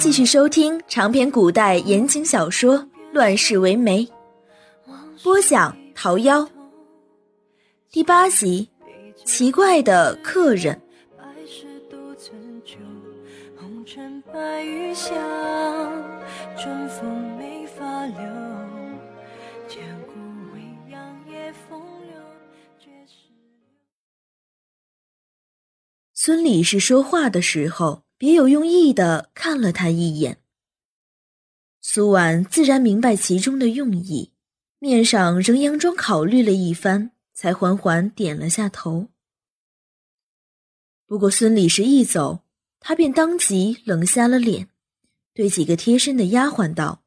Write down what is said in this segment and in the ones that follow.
继续收听长篇古代言情小说《乱世为媒》，播讲桃夭，第八集。奇怪的客人。孙李是说话的时候。别有用意的看了他一眼。苏婉自然明白其中的用意，面上仍佯装考虑了一番，才缓缓点了下头。不过孙李是一走，他便当即冷下了脸，对几个贴身的丫鬟道：“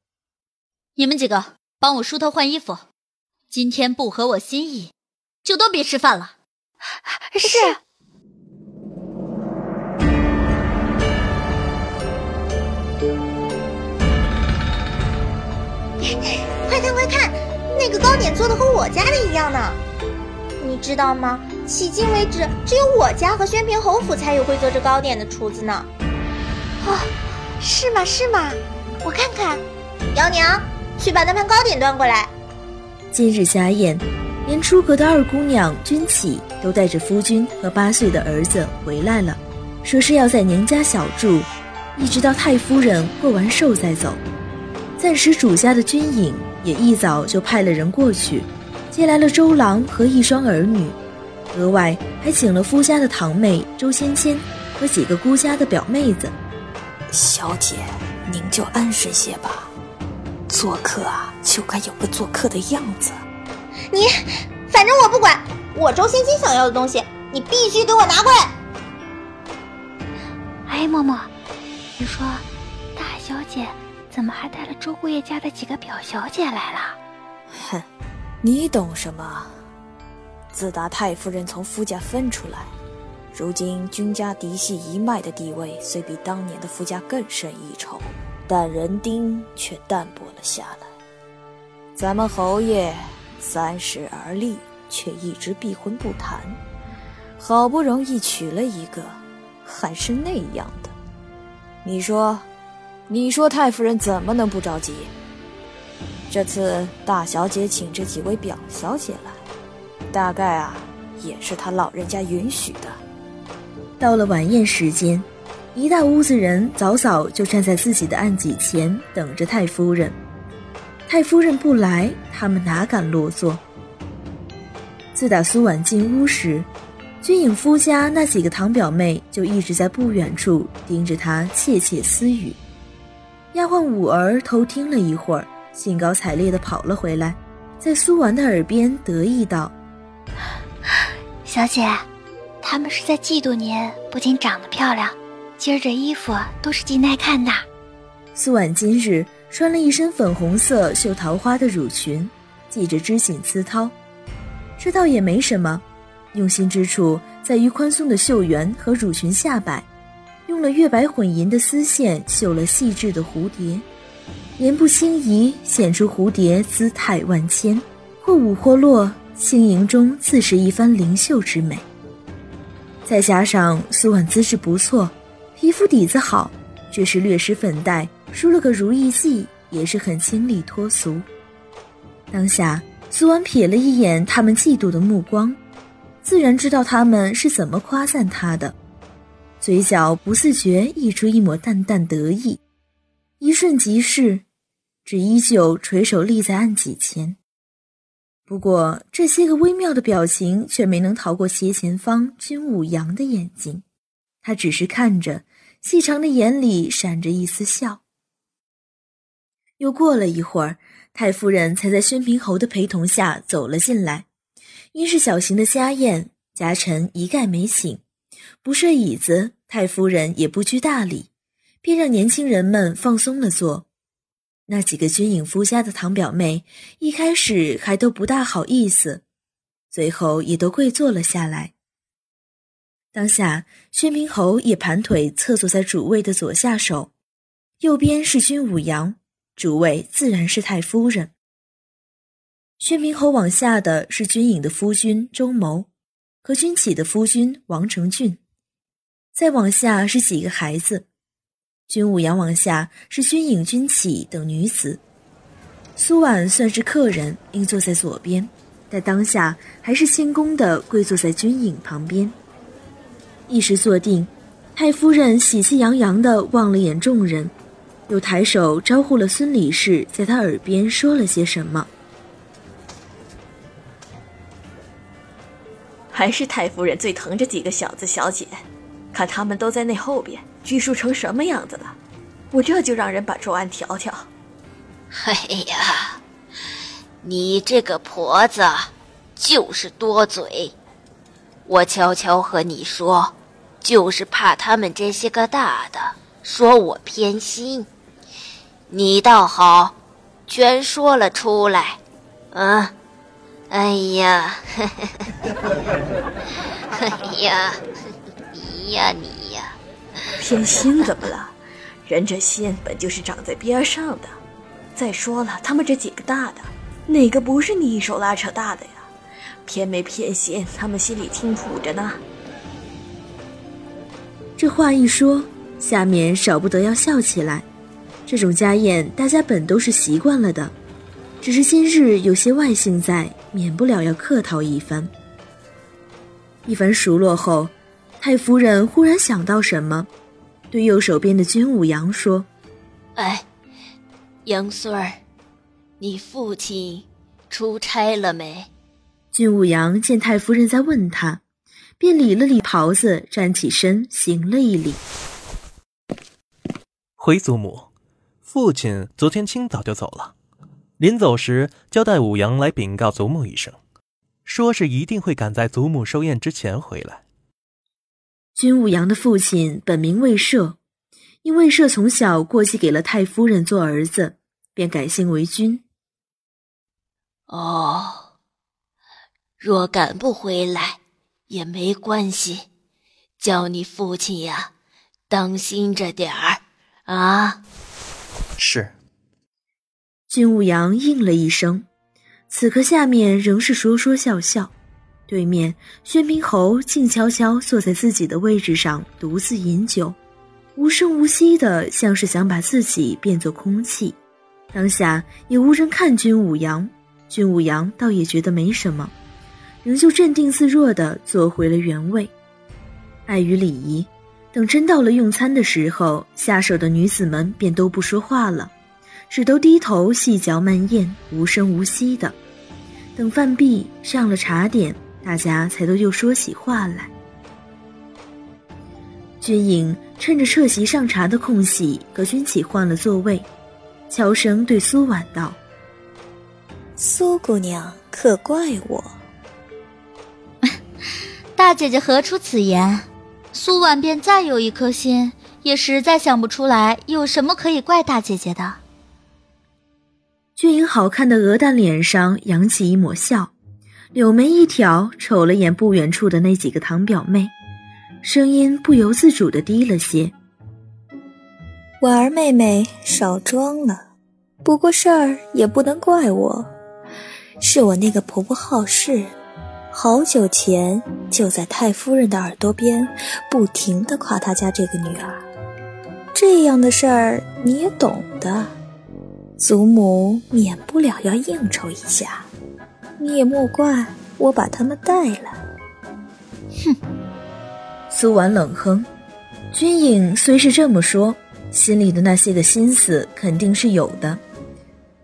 你们几个帮我梳头换衣服，今天不合我心意，就都别吃饭了。”是。快看，那个糕点做的和我家的一样呢！你知道吗？迄今为止，只有我家和宣平侯府才有会做这糕点的厨子呢。哦，是吗？是吗？我看看。姚娘，去把那盘糕点端过来。今日家宴，连出阁的二姑娘君启都带着夫君和八岁的儿子回来了，说是要在娘家小住，一直到太夫人过完寿再走。暂时主家的军营也一早就派了人过去，接来了周郎和一双儿女，额外还请了夫家的堂妹周芊芊和几个姑家的表妹子。小姐，您就安生些吧，做客啊就该有个做客的样子。你，反正我不管，我周芊芊想要的东西，你必须给我拿过来。哎，嬷嬷，你说，大小姐。怎么还带了周姑爷家的几个表小姐来了？哼，你懂什么？自打太夫人从夫家分出来，如今君家嫡系一脉的地位虽比当年的夫家更胜一筹，但人丁却淡薄了下来。咱们侯爷三十而立，却一直避婚不谈，好不容易娶了一个，还是那样的。你说？你说太夫人怎么能不着急？这次大小姐请这几位表小姐来，大概啊也是她老人家允许的。到了晚宴时间，一大屋子人早早就站在自己的案几前等着太夫人。太夫人不来，他们哪敢落座？自打苏婉进屋时，君颖夫家那几个堂表妹就一直在不远处盯着她窃窃私语。丫鬟五儿偷听了一会儿，兴高采烈地跑了回来，在苏婉的耳边得意道：“小姐，他们是在嫉妒您不仅长得漂亮，今儿这衣服都是极耐看的。”苏婉今日穿了一身粉红色绣桃花的乳裙，系着织锦丝绦，这倒也没什么，用心之处在于宽松的袖缘和乳裙下摆。用了月白混银的丝线绣了细致的蝴蝶，莲步轻移，显出蝴蝶姿态万千，或舞或落，轻盈中自是一番灵秀之美。再加上苏婉姿势不错，皮肤底子好，只是略施粉黛，梳了个如意髻，也是很清丽脱俗。当下苏婉瞥了一眼他们嫉妒的目光，自然知道他们是怎么夸赞她的。嘴角不自觉溢出一抹淡淡得意，一瞬即逝，只依旧垂手立在案几前。不过这些个微妙的表情却没能逃过斜前方君武阳的眼睛，他只是看着，细长的眼里闪着一丝笑。又过了一会儿，太夫人才在宣平侯的陪同下走了进来。因是小型的家宴，家臣一概没请。不设椅子，太夫人也不拘大礼，便让年轻人们放松了坐。那几个军营夫家的堂表妹一开始还都不大好意思，最后也都跪坐了下来。当下，薛明侯也盘腿侧坐在主位的左下手，右边是君武阳，主位自然是太夫人。薛明侯往下的是军营的夫君周谋，和军启的夫君王承俊。再往下是几个孩子，军武阳往下是军影、军启等女子。苏婉算是客人，应坐在左边，但当下还是谦恭地跪坐在军影旁边。一时坐定，太夫人喜气洋洋地望了眼众人，又抬手招呼了孙李氏，在他耳边说了些什么。还是太夫人最疼这几个小子小姐，看他们都在那后边拘束成什么样子了，我这就让人把桌案调调。哎呀，你这个婆子就是多嘴！我悄悄和你说，就是怕他们这些个大的说我偏心。你倒好，全说了出来。嗯，哎呀，哎呀，你呀你呀，偏心怎么了？人这心本就是长在边上的。再说了，他们这几个大的，哪个不是你一手拉扯大的呀？偏没偏心，他们心里清楚着呢。这话一说，下面少不得要笑起来。这种家宴，大家本都是习惯了的，只是今日有些外姓在，免不了要客套一番。一番熟络后，太夫人忽然想到什么，对右手边的军武阳说：“哎。”杨孙儿，你父亲出差了没？君武阳见太夫人在问他，便理了理袍子，站起身，行了一礼。回祖母，父亲昨天清早就走了，临走时交代武阳来禀告祖母一声，说是一定会赶在祖母寿宴之前回来。君武阳的父亲本名魏社。因魏社从小过继给了太夫人做儿子，便改姓为君。哦，若赶不回来也没关系，叫你父亲呀，当心着点儿啊。是。君武阳应了一声，此刻下面仍是说说笑笑，对面宣平侯静悄悄坐在自己的位置上，独自饮酒。无声无息的，像是想把自己变作空气。当下也无人看君武阳，君武阳倒也觉得没什么，仍旧镇定自若的坐回了原位。碍于礼仪，等真到了用餐的时候，下手的女子们便都不说话了，只都低头细嚼慢咽，无声无息的。等饭毕，上了茶点，大家才都又说起话来。军影趁着撤席上茶的空隙，和军启换了座位，悄声对苏婉道：“苏姑娘可怪我？大姐姐何出此言？苏婉便再有一颗心，也实在想不出来有什么可以怪大姐姐的。”军影好看的鹅蛋脸上扬起一抹笑，柳眉一挑，瞅了眼不远处的那几个堂表妹。声音不由自主的低了些。婉儿妹妹少装了，不过事儿也不能怪我，是我那个婆婆好事，好久前就在太夫人的耳朵边不停的夸她家这个女儿。这样的事儿你也懂的，祖母免不了要应酬一下，你也莫怪我把他们带了。哼。苏婉冷哼，君影虽是这么说，心里的那些个心思肯定是有的。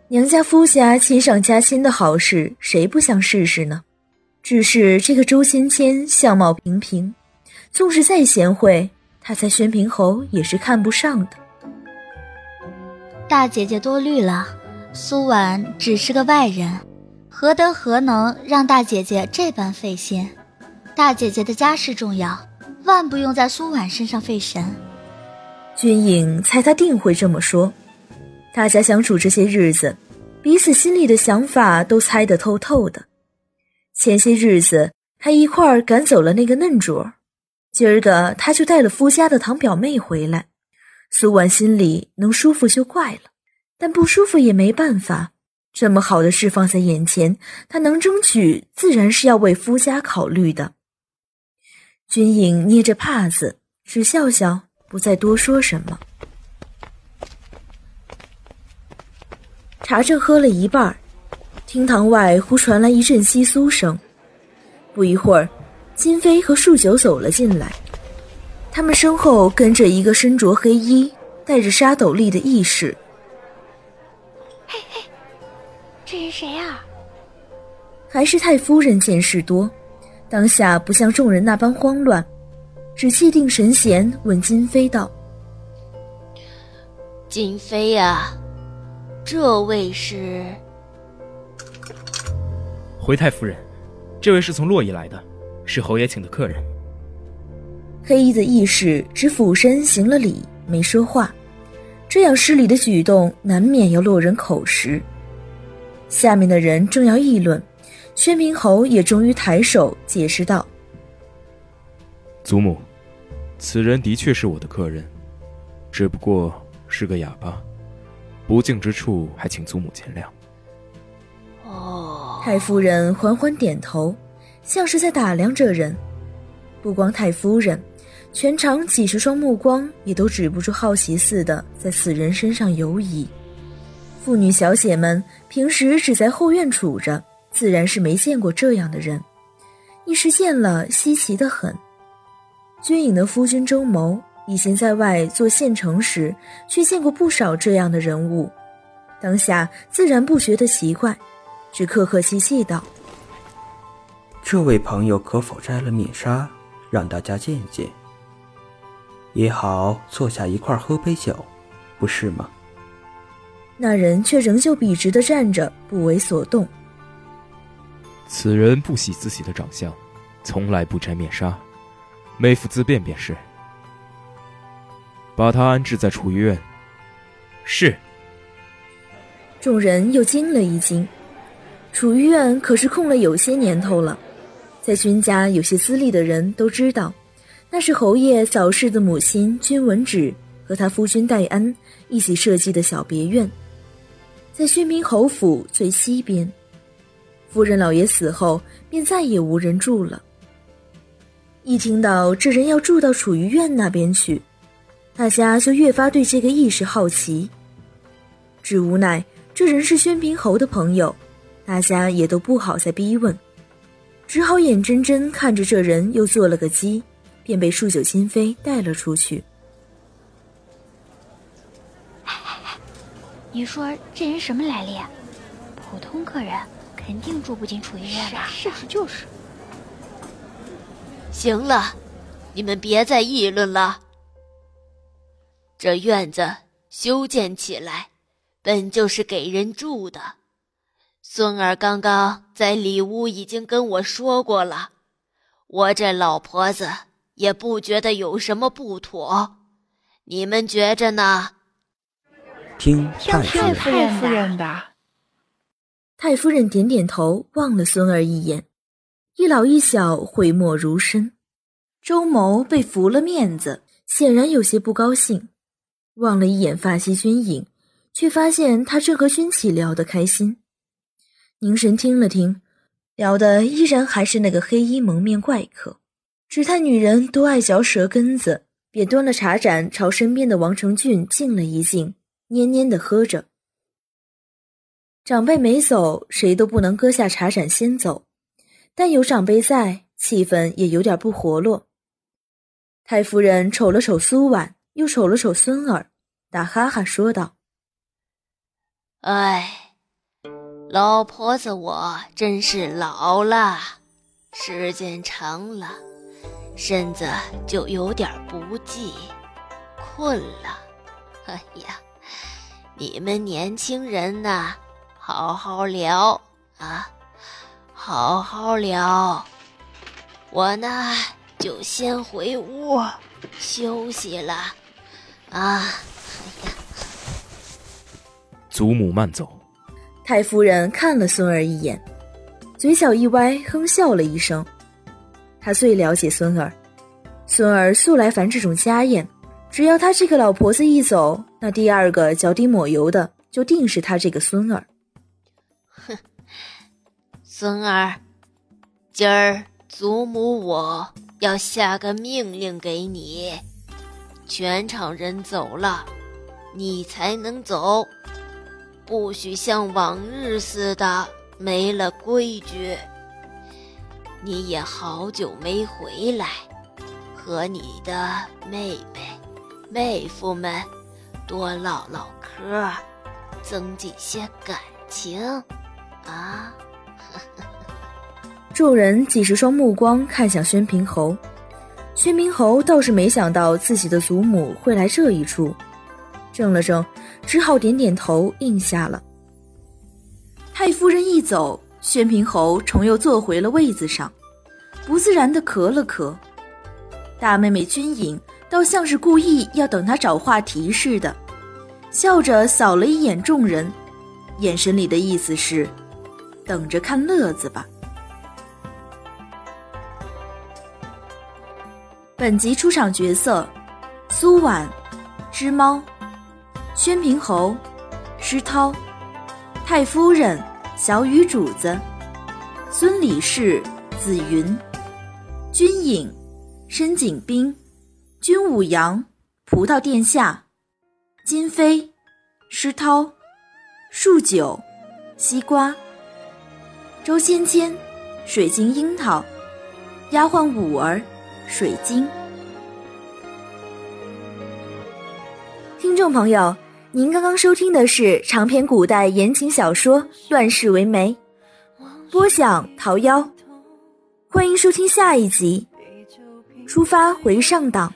娘家夫家亲上加亲的好事，谁不想试试呢？只是这个周芊芊相貌平平，纵使再贤惠，她在宣平侯也是看不上的。大姐姐多虑了，苏婉只是个外人，何德何能让大姐姐这般费心？大姐姐的家事重要。万不用在苏婉身上费神。君影猜他定会这么说，大家相处这些日子，彼此心里的想法都猜得透透的。前些日子他一块儿赶走了那个嫩主，今儿个他就带了夫家的堂表妹回来，苏婉心里能舒服就怪了，但不舒服也没办法。这么好的事放在眼前，她能争取，自然是要为夫家考虑的。君影捏着帕子，只笑笑，不再多说什么。茶正喝了一半，厅堂外忽传来一阵窸窣声。不一会儿，金飞和树九走了进来。他们身后跟着一个身着黑衣、戴着沙斗笠的义士。嘿嘿，这是谁啊？还是太夫人见识多，当下不像众人那般慌乱，只气定神闲问金飞道：“金飞呀，这位是？”回太夫人，这位是从洛邑来的，是侯爷请的客人。黑衣的义士只俯身行了礼，没说话。这样失礼的举动，难免要落人口实。下面的人正要议论。宣明侯也终于抬手解释道：“祖母，此人的确是我的客人，只不过是个哑巴，不敬之处还请祖母见谅。”哦，太夫人缓缓点头，像是在打量这人。不光太夫人，全场几十双目光也都止不住好奇似的在此人身上游移。妇女小姐们平时只在后院处着。自然是没见过这样的人，一时见了稀奇的很。军营的夫君周谋以前在外做县城时，却见过不少这样的人物，当下自然不觉得奇怪，只客客气气道：“这位朋友可否摘了面纱，让大家见见？也好坐下一块喝杯酒，不是吗？”那人却仍旧笔直的站着，不为所动。此人不喜自己的长相，从来不摘面纱，妹夫自便便是。把他安置在储御院。是。众人又惊了一惊，储御院可是空了有些年头了，在君家有些资历的人都知道，那是侯爷早逝的母亲君文芷和他夫君戴安一起设计的小别院，在薛明侯府最西边。夫人老爷死后，便再也无人住了。一听到这人要住到储御院那边去，大家就越发对这个意识好奇。只无奈这人是宣平侯的朋友，大家也都不好再逼问，只好眼睁睁看着这人又做了个鸡，便被数九亲妃带了出去。你说这人什么来历？普通客人？肯定住不进储御院吧？是是就是。行了，你们别再议论了。这院子修建起来，本就是给人住的。孙儿刚刚在里屋已经跟我说过了，我这老婆子也不觉得有什么不妥。你们觉着呢？听太夫人的。太夫人点点头，望了孙儿一眼，一老一小讳莫如深。周某被服了面子，显然有些不高兴，望了一眼发西军影，却发现他正和军启聊得开心。凝神听了听，聊的依然还是那个黑衣蒙面怪客，只叹女人都爱嚼舌根子，便端了茶盏朝身边的王承俊敬了一敬，蔫蔫的喝着。长辈没走，谁都不能搁下茶盏先走。但有长辈在，气氛也有点不活络。太夫人瞅了瞅苏婉，又瞅了瞅孙儿，打哈哈说道：“哎，老婆子，我真是老了，时间长了，身子就有点不济，困了。哎呀，你们年轻人呐。”好好聊啊，好好聊。我呢，就先回屋休息了。啊，哎呀，祖母慢走。太夫人看了孙儿一眼，嘴角一歪，哼笑了一声。他最了解孙儿，孙儿素来烦这种家宴，只要他这个老婆子一走，那第二个脚底抹油的就定是他这个孙儿。哼孙儿，今儿祖母我要下个命令给你，全场人走了，你才能走。不许像往日似的没了规矩。你也好久没回来，和你的妹妹、妹夫们多唠唠嗑，增进些感情，啊！众人几十双目光看向宣平侯，宣平侯倒是没想到自己的祖母会来这一出，怔了怔，只好点点头应下了。太夫人一走，宣平侯重又坐回了位子上，不自然的咳了咳。大妹妹君颖倒像是故意要等他找话题似的，笑着扫了一眼众人，眼神里的意思是，等着看乐子吧。本集出场角色：苏婉、织猫、宣平侯、施涛、太夫人、小雨主子、孙李氏、紫云、君颖、申景兵、君武阳、葡萄殿下、金飞、施涛、树九、西瓜、周芊芊、水晶樱桃、丫鬟五儿。水晶，听众朋友，您刚刚收听的是长篇古代言情小说《乱世为媒》，播讲桃夭，欢迎收听下一集，出发回上档。